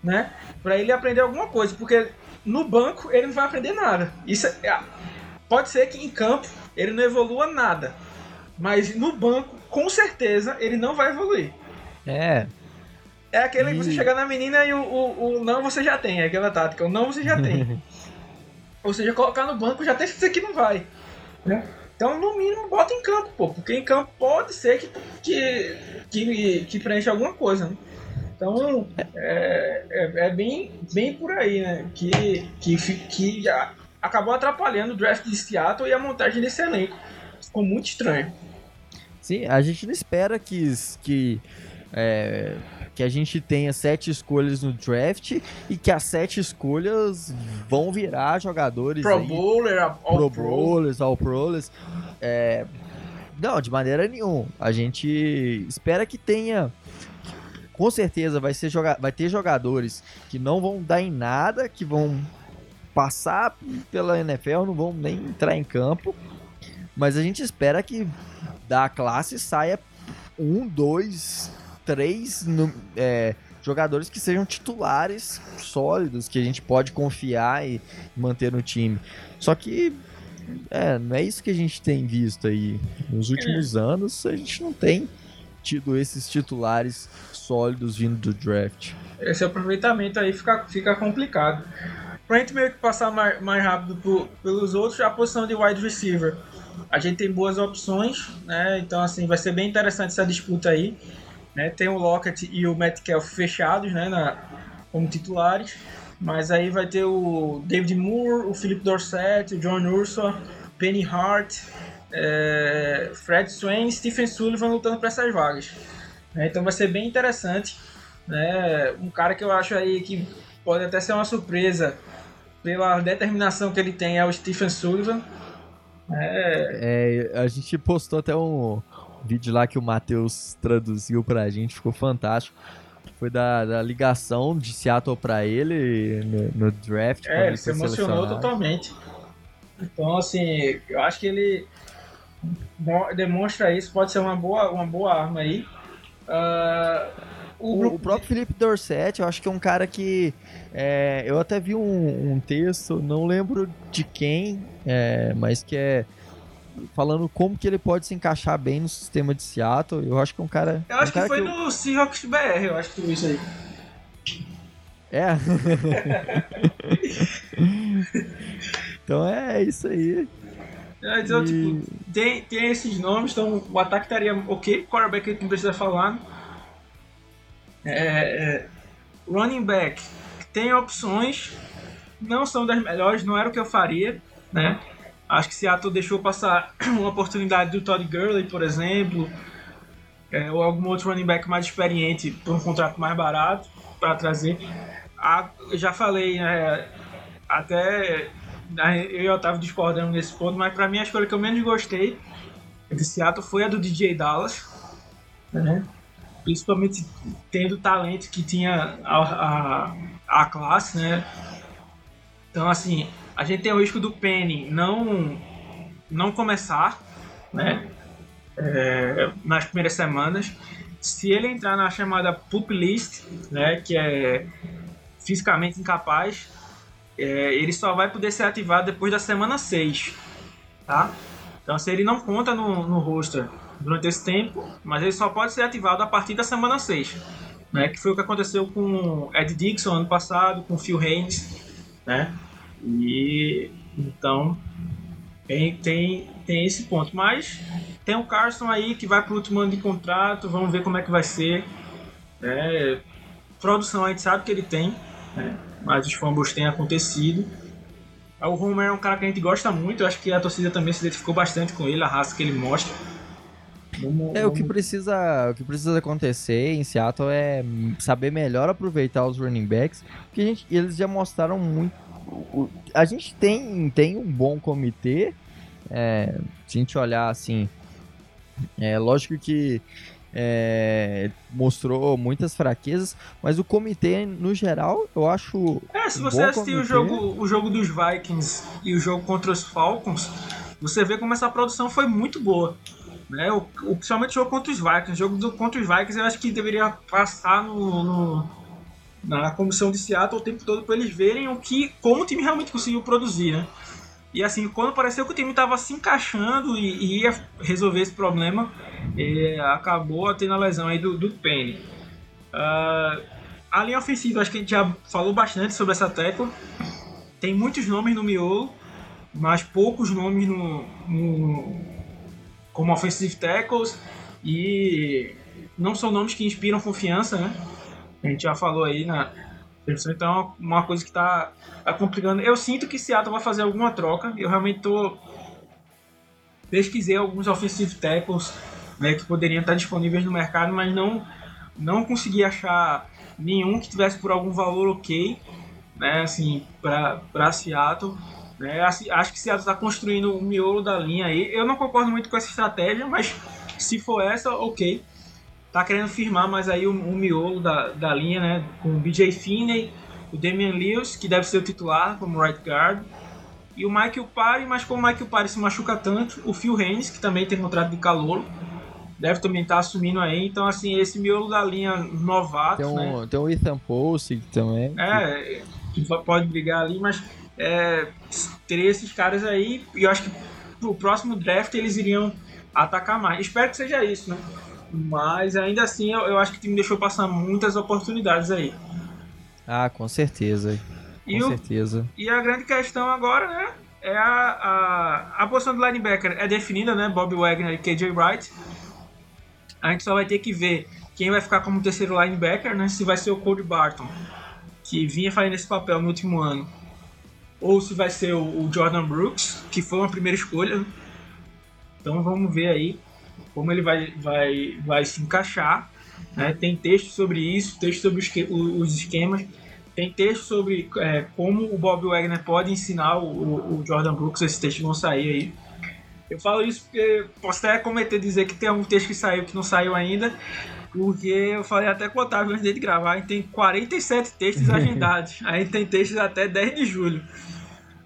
né? Pra ele aprender alguma coisa, porque no banco ele não vai aprender nada. Isso é, ah, pode ser que em campo ele não evolua nada. Mas no banco, com certeza, ele não vai evoluir. É. É aquele que você chegar na menina e o, o, o, não você já tem, é aquela tática, o não você já tem. <laughs> Ou seja, colocar no banco já tem que dizer que não vai. Né? Então, no mínimo, bota em campo, pô, porque em campo pode ser que, que, que, que preencha alguma coisa, né? Então, é, é, é, bem, bem por aí, né? Que, que, que já acabou atrapalhando o draft de Seattle e a montagem desse elenco. Ficou muito estranho. Sim, a gente não espera que, que, é, que a gente tenha sete escolhas no draft e que as sete escolhas vão virar jogadores Pro aí, Bowler, All Pro, Pro. Bowlers, All Pros. É, não, de maneira nenhuma. A gente espera que tenha com certeza vai, ser joga vai ter jogadores que não vão dar em nada, que vão passar pela NFL, não vão nem entrar em campo. Mas a gente espera que da classe saia um, dois, três é, jogadores que sejam titulares sólidos, que a gente pode confiar e manter no time. Só que é, não é isso que a gente tem visto aí. Nos últimos é. anos, a gente não tem tido esses titulares sólidos vindo do draft. Esse aproveitamento aí fica, fica complicado. Pra gente meio que passar mais, mais rápido pelos outros, a posição de wide receiver. A gente tem boas opções, né? Então, assim, vai ser bem interessante essa disputa aí. Né? Tem o Lockett e o Metcalf fechados, né? Na, como titulares. Mas aí vai ter o David Moore, o Philip Dorsett, o John Urso, Penny Hart, é, Fred Swain e Stephen Sullivan lutando para essas vagas. É, então vai ser bem interessante. Né? Um cara que eu acho aí que pode até ser uma surpresa pela determinação que ele tem é o Stephen Sullivan. É... é a gente postou até um vídeo lá que o Matheus traduziu pra gente, ficou fantástico. Foi da, da ligação de Seattle para ele no, no draft. É, ele se emocionou totalmente. Então, assim, eu acho que ele demonstra isso, pode ser uma boa, uma boa arma aí. Uh, o, o, próprio Felipe Dorset, eu acho que é um cara que. É, eu até vi um, um, texto, não lembro de quem, é, mas que é falando como que ele pode se encaixar bem no sistema de Seattle. Eu acho que é um cara. Eu acho um que foi que eu... no Seahawks BR, eu acho que foi isso aí. É. <laughs> então é isso aí. É, então, e... tipo, tem, tem esses nomes, então o ataque estaria ok. Quarterback que não precisa falar. É, é, running back tem opções, não são das melhores, não era o que eu faria, né? Acho que Seattle deixou passar <clears throat> uma oportunidade do Todd Gurley, por exemplo, é, ou algum outro running back mais experiente por um contrato mais barato para trazer. Ah, já falei, né, até eu e Otávio discordando nesse ponto, mas para mim a escolha que eu menos gostei de Seattle foi a do DJ Dallas, né? principalmente tendo o talento que tinha a, a, a classe, né? Então, assim, a gente tem o risco do Penny não, não começar, né? É, nas primeiras semanas. Se ele entrar na chamada pup list, né, que é fisicamente incapaz, é, ele só vai poder ser ativado depois da semana 6, tá? Então, se ele não conta no, no roster durante esse tempo, mas ele só pode ser ativado a partir da semana 6, né? Que foi o que aconteceu com Ed Dixon ano passado, com Phil Haynes, né? E então tem, tem, tem esse ponto. Mas tem o Carson aí que vai para o último ano de contrato, vamos ver como é que vai ser. É, produção a gente sabe que ele tem, né? Mas os fumbles têm acontecido. O Homer é um cara que a gente gosta muito, eu acho que a torcida também se identificou bastante com ele, a raça que ele mostra. Vamos, é, vamos... o que precisa, o que precisa acontecer em Seattle é saber melhor aproveitar os running backs, porque gente, eles já mostraram muito a gente tem, tem um bom comitê. É, se a gente olhar assim, é lógico que é, mostrou muitas fraquezas, mas o comitê no geral eu acho. É, se você assistir o jogo, o jogo dos Vikings e o jogo contra os Falcons, você vê como essa produção foi muito boa. Né? O, o, principalmente o jogo contra os Vikings. O jogo do, contra os Vikings eu acho que deveria passar no, no na comissão de Seattle o tempo todo para eles verem o que, como o time realmente conseguiu produzir, né? E assim, quando pareceu que o time estava se encaixando e, e, ia resolver esse problema, acabou tendo a lesão aí do, do Penny. Uh, a linha ofensiva, acho que a gente já falou bastante sobre essa tecla. Tem muitos nomes no miolo, mas poucos nomes no, no como offensive tackles e não são nomes que inspiram confiança, né? A gente já falou aí na então é uma coisa que está tá complicando. Eu sinto que Seattle vai fazer alguma troca. Eu realmente tô pesquisei alguns offensive tackles né, que poderiam estar disponíveis no mercado, mas não não consegui achar nenhum que tivesse por algum valor ok, né, assim, para Seattle. Né, assim, acho que Seattle está construindo o miolo da linha aí. Eu não concordo muito com essa estratégia, mas se for essa, ok tá querendo firmar mais aí o, o miolo da, da linha, né? Com o BJ Finney, o Damian Lewis, que deve ser o titular como right guard, e o Michael Pari, mas como o Michael Pari se machuca tanto, o Phil Haynes, que também tem contrato de calor, deve também estar assumindo aí. Então, assim, esse miolo da linha novato, Tem né? um, tem um Ethan Post também. É, que pode brigar ali, mas é, teria esses caras aí e eu acho que pro próximo draft eles iriam atacar mais. Espero que seja isso, né? Mas ainda assim eu, eu acho que o time deixou passar muitas oportunidades aí. Ah, com certeza. Com E, o, certeza. e a grande questão agora, né? É a, a, a posição do linebacker é definida, né? Bob Wagner e KJ Wright. A gente só vai ter que ver quem vai ficar como terceiro linebacker, né? Se vai ser o Cody Barton, que vinha fazendo esse papel no último ano, ou se vai ser o, o Jordan Brooks, que foi uma primeira escolha. Então vamos ver aí como ele vai, vai, vai se encaixar. Né? Tem texto sobre isso, texto sobre os, esquemas, tem texto sobre é, como o Bob Wagner pode ensinar o, o- Jordan Brooks. Esses textos vão sair aí. Eu falo isso porque posso até cometer dizer que tem algum texto que saiu que não saiu ainda, porque eu falei até com o Otávio antes dele gravar, a gente tem 47 textos agendados. <laughs> A gente tem textos até 10 de julho,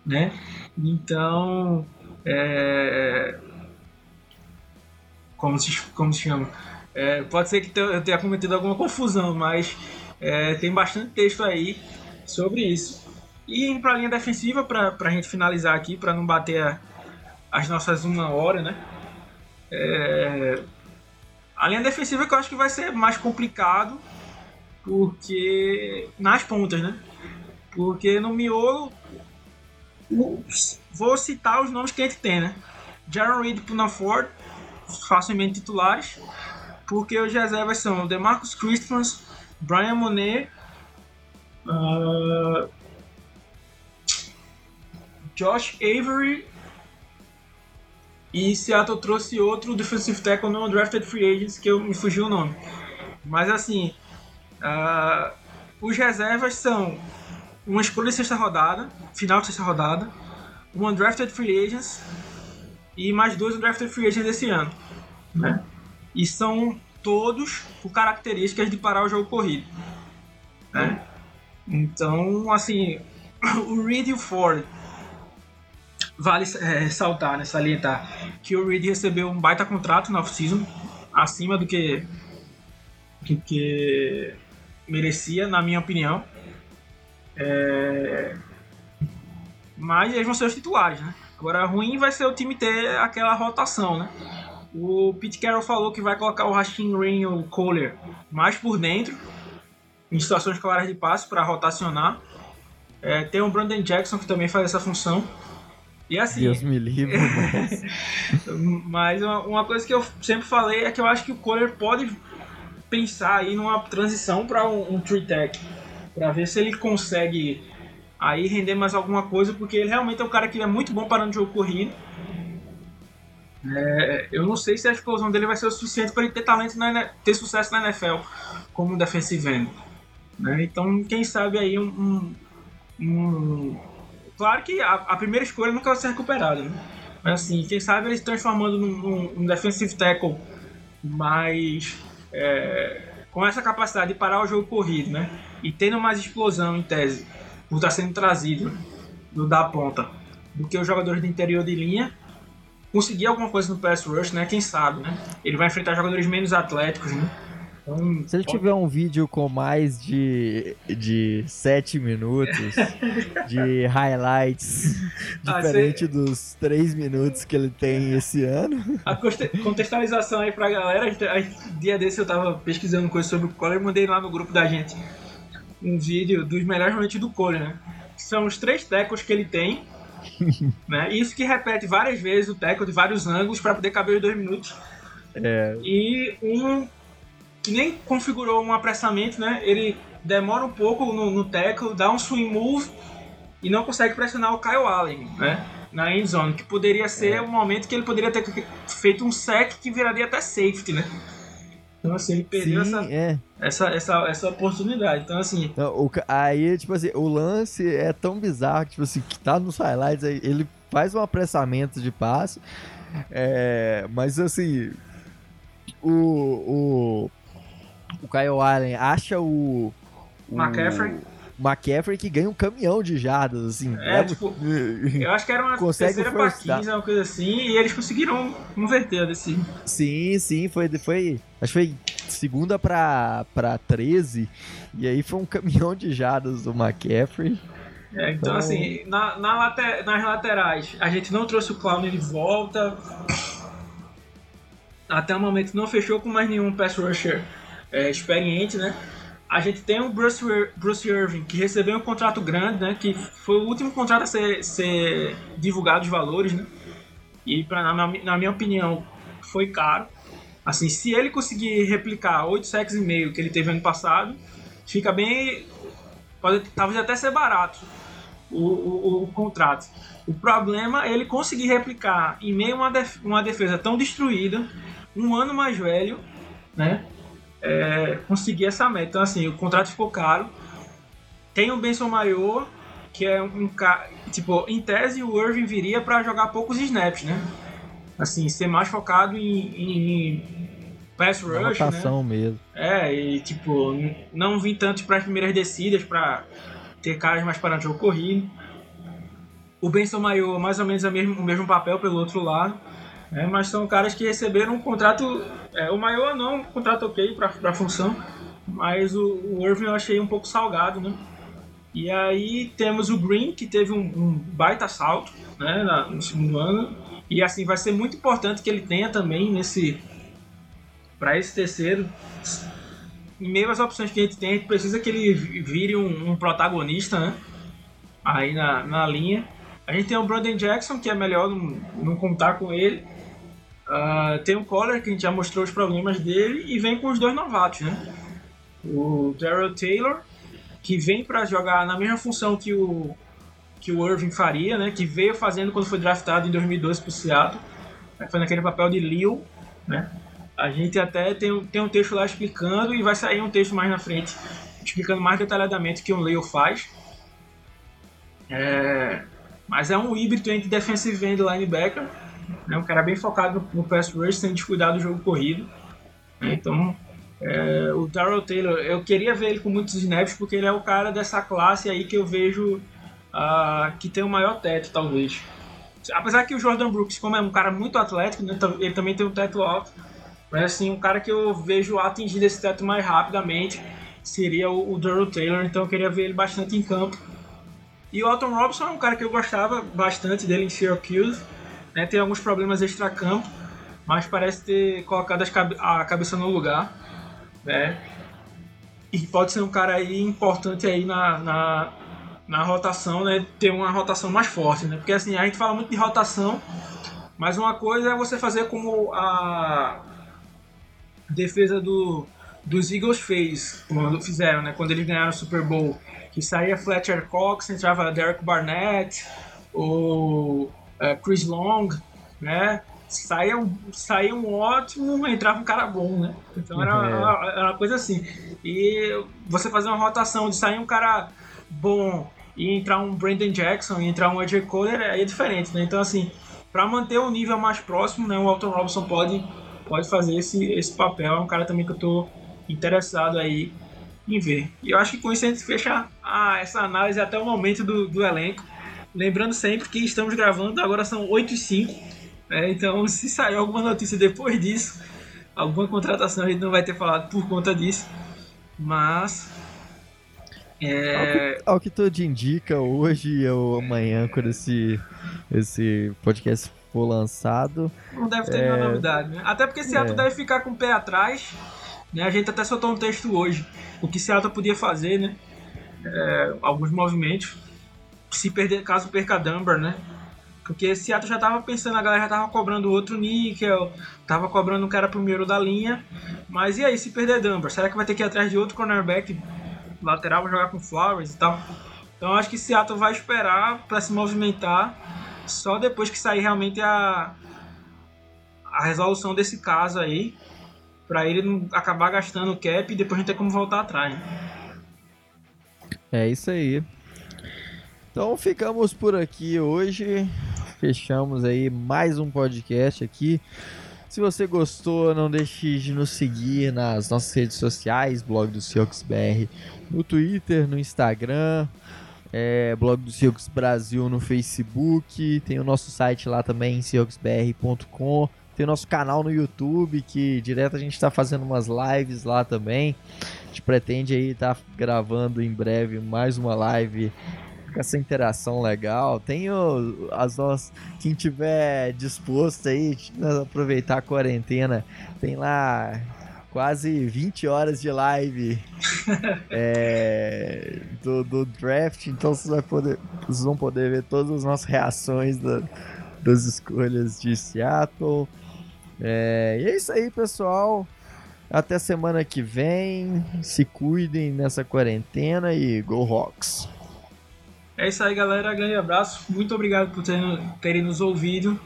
né? Então, é... como se, como se chama? É, pode ser que eu tenha cometido alguma confusão, mas é, tem bastante texto aí sobre isso. E indo para a linha defensiva, para a gente finalizar aqui, para não bater a- as nossas uma hora, né? É, a linha defensiva que eu acho que vai ser mais complicado, porque nas pontas, né? Porque no miolo, vou citar os nomes que a gente tem, né? Jaron Reed Puna Ford, facilmente titulares, porque os reservas são Demarcus Christmas, Brian Monet, ah, Josh Avery e Seattle trouxe outro defensive tackle no drafted free agents que eu me fugiu o nome. Mas assim, ah, os reservas são uma escolha de sexta rodada, final de sexta rodada, um undrafted free agents e mais dois undrafted free agents desse ano, né? E são todos com características de parar o jogo corrido, né? Então, assim, <coughs> o Reed e o Ford vale é, ressaltar, né, salientar que o Reed recebeu um baita contrato na off-season, acima do que, do que merecia, na minha opinião. É, Mas eles vão ser os titulares, né? Agora, ruim vai ser o time ter aquela rotação, né? O Pete Carroll falou que vai colocar o Rashin Rain e o Kohler mais por dentro, em situações claras de passe, para rotacionar. É, tem o Brandon Jackson que também faz essa função. E assim, Deus me livre. <laughs> mas- uma, uma coisa que eu sempre falei é que eu acho que o Kohler pode pensar aí numa transição para um, um tech, para ver se ele consegue aí render mais alguma coisa, porque ele realmente é um cara que é muito bom parando o jogo corrido. É, eu não sei se a explosão dele vai ser o suficiente para ele ter talento na, ter sucesso na NFL como defensive end. né? Então, quem sabe aí um, um- um- Claro que a, a primeira escolha nunca vai ser recuperada, né? Mas assim, quem sabe ele se transformando num, num- num defensive tackle mais. é, com essa capacidade de parar o jogo corrido, né? E tendo mais explosão em tese, por estar sendo trazido do da ponta, do que os jogadores do interior de linha. Conseguir alguma coisa no pass rush, né? Quem sabe, né? Ele vai enfrentar jogadores menos atléticos, né? Então, Se ele tiver um vídeo com mais de, de 7 minutos <laughs> de highlights, Ah, diferente dos 3 minutos que ele tem esse ano, A conte- contextualização aí pra galera, dia desse eu tava pesquisando coisa sobre o Kohler e mandei lá no grupo da gente um vídeo dos melhores momentos do Kohler, né? São os três tackles que ele tem, <laughs> né? Isso que repete várias vezes o tackle de vários ângulos para poder caber os dois minutos. é, E um que nem configurou um apressamento, né? Ele demora um pouco no, no tackle, dá um swing move e não consegue pressionar o Kyle Allen, né? Na end zone, que poderia ser o momento que ele poderia ter feito um sec que viraria até safety, né? Então assim, ele perdeu sim, essa, é. essa, essa, essa oportunidade. Então assim, Não, o aí, tipo assim, o lance é tão bizarro que, tipo assim, que tá nos highlights aí, ele faz um apressamento de passe, é, mas assim, o, o, o Kyle Allen acha o, o McCaffrey? McCaffrey que ganha um caminhão de jardas, assim. É, leva- tipo, <laughs> Eu acho que era uma Consegue terceira pra first down. 15, uma coisa assim, e eles conseguiram converter desse. Sim, sim, foi, foi. Acho que foi segunda pra, pra 13. E aí foi um caminhão de jardas do McCaffrey. É, então, Então- assim, na, na late- nas laterais, a gente não trouxe o Clown de volta. Até o momento não fechou com mais nenhum pass rusher é, experiente, né? A gente tem o Bruce, Bruce Irving, que recebeu um contrato grande, né? Que foi o último contrato a ser, ser divulgado os valores, né? E, pra, na, minha- na minha opinião, foi caro. Assim, se ele conseguir replicar 8 sacks e meio que ele teve ano passado, fica bem... Pode talvez até ser barato o, o, o contrato. O problema é ele conseguir replicar em meio a uma defesa tão destruída, um ano mais velho, né? É, conseguir essa meta. Então, assim, o contrato ficou caro. Tem o Benson Maior, que é um cara. Tipo, em tese, o Irving viria para jogar poucos snaps, né? Assim, ser mais focado em, em pass rush, né? rotação mesmo. É, e tipo, não vim tanto para as primeiras descidas para ter caras mais para o jogo corrido. O Benson Maior, mais ou menos mesmo, o mesmo papel pelo outro lado. Né, mas são caras que receberam um contrato. É, o Maior não, um contrato ok para a função. Mas o, o Irving eu achei um pouco salgado, né? E aí temos o Green, que teve um, um baita salto né, na- no segundo ano. E assim, vai ser muito importante que ele tenha também nesse. Para esse terceiro, em meio às opções que a gente tem, a gente precisa que ele vire um, um protagonista, né? Aí na, na linha. A gente tem o Brandon Jackson, que é melhor não, não contar com ele. Ah, tem o Collar, que a gente já mostrou os problemas dele. E vem com os dois novatos, né? O Daryl Taylor, que vem para jogar na mesma função que o, que o Irving faria, né? Que veio fazendo quando foi draftado em 2012 para o Seattle. né, Foi naquele papel de Leo, né? A gente até tem, um- tem um texto lá explicando e vai sair um texto mais na frente explicando mais detalhadamente o que um Leo faz. É, mas é um híbrido entre defensive end e linebacker. É um cara bem focado no, pass rush, sem descuidar do jogo corrido. Então, é, o Darrell Taylor, eu queria ver ele com muitos snaps porque ele é o cara dessa classe aí que eu vejo ah, que tem o maior teto, talvez. Apesar que o Jordan Brooks, como é um cara muito atlético, né, ele também tem um teto alto. Mas assim, um cara que eu vejo atingir esse teto mais rapidamente seria o, o Darrell Taylor, então eu queria ver ele bastante em campo. E o Alton Robinson é um cara que eu gostava bastante dele em Syracuse. Né, tem alguns problemas extra-campo, mas parece ter colocado a cabeça no lugar. Né? E pode ser um cara aí importante aí na, na, na rotação, né? Ter uma rotação mais forte, né? Porque assim, a gente fala muito de rotação, mas uma coisa é você fazer como a defesa do, dos Eagles fez, quando fizeram, né? Quando eles ganharam o Super Bowl, que saía Fletcher Cox, entrava Derek Barnett, o eh, Chris Long, né? Saía um, saía um ótimo, entrava um cara bom, né? Então era, É. uma, era uma coisa assim. E você fazer uma rotação de sair um cara bom e entrar um Brandon Jackson e entrar um AJ Kohler aí é diferente, né? Então assim, para manter o nível mais próximo, né? O Alton Robinson pode pode fazer esse, esse papel. É um cara também que eu tô interessado aí em ver. E eu acho que com isso a gente fecha ah, essa análise até o momento do, do elenco. Lembrando sempre que estamos gravando, agora são 8 e 5. né? então, se sair alguma notícia depois disso, alguma contratação a gente não vai ter falado por conta disso. Mas. É, Ao que tudo indica, hoje ou amanhã, quando esse, esse podcast for lançado, Não deve ter É. nenhuma novidade, né? Até porque Seattle É. deve ficar com o pé atrás. Né? A gente até soltou um texto hoje. O que Seattle podia fazer, né? É, alguns movimentos. Se perder, caso perca Dunbar, né? Porque Seattle já tava pensando, a galera já tava cobrando outro níquel, tava cobrando um cara primeiro da linha. Mas e aí, se perder Dunbar? Será que vai ter que ir atrás de outro cornerback lateral, vai jogar com Flowers e tal? Então acho que Seattle vai esperar para se movimentar só depois que sair realmente a, a resolução desse caso aí, para ele não acabar gastando o cap e depois não ter como voltar atrás. né? é isso aí. Então ficamos por aqui hoje. Fechamos aí mais um podcast aqui. Se você gostou, não deixe de nos seguir nas nossas redes sociais, blog do Seahawks BR, no Twitter, no Instagram, é, blog do Seahawks Brasil no Facebook, tem o nosso site lá também, seahawksbr.com, tem o nosso canal no YouTube, que direto a gente está fazendo umas lives lá também. A gente pretende aí estar tá gravando em breve mais uma live com essa interação legal. Tem o, as nossas. Quem tiver disposto aí, aproveitar a quarentena, tem lá quase 20 horas de live <laughs> é, do, do, draft, então vocês, vai poder, vocês, vão poder ver todas as nossas reações da, das escolhas de Seattle. É, e é isso aí, pessoal. Até semana que vem. Se cuidem nessa quarentena e Go Rocks! É isso aí, galera. Grande abraço. Muito obrigado por terem, terem nos ouvido.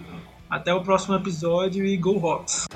Até o próximo episódio e Go Rocks!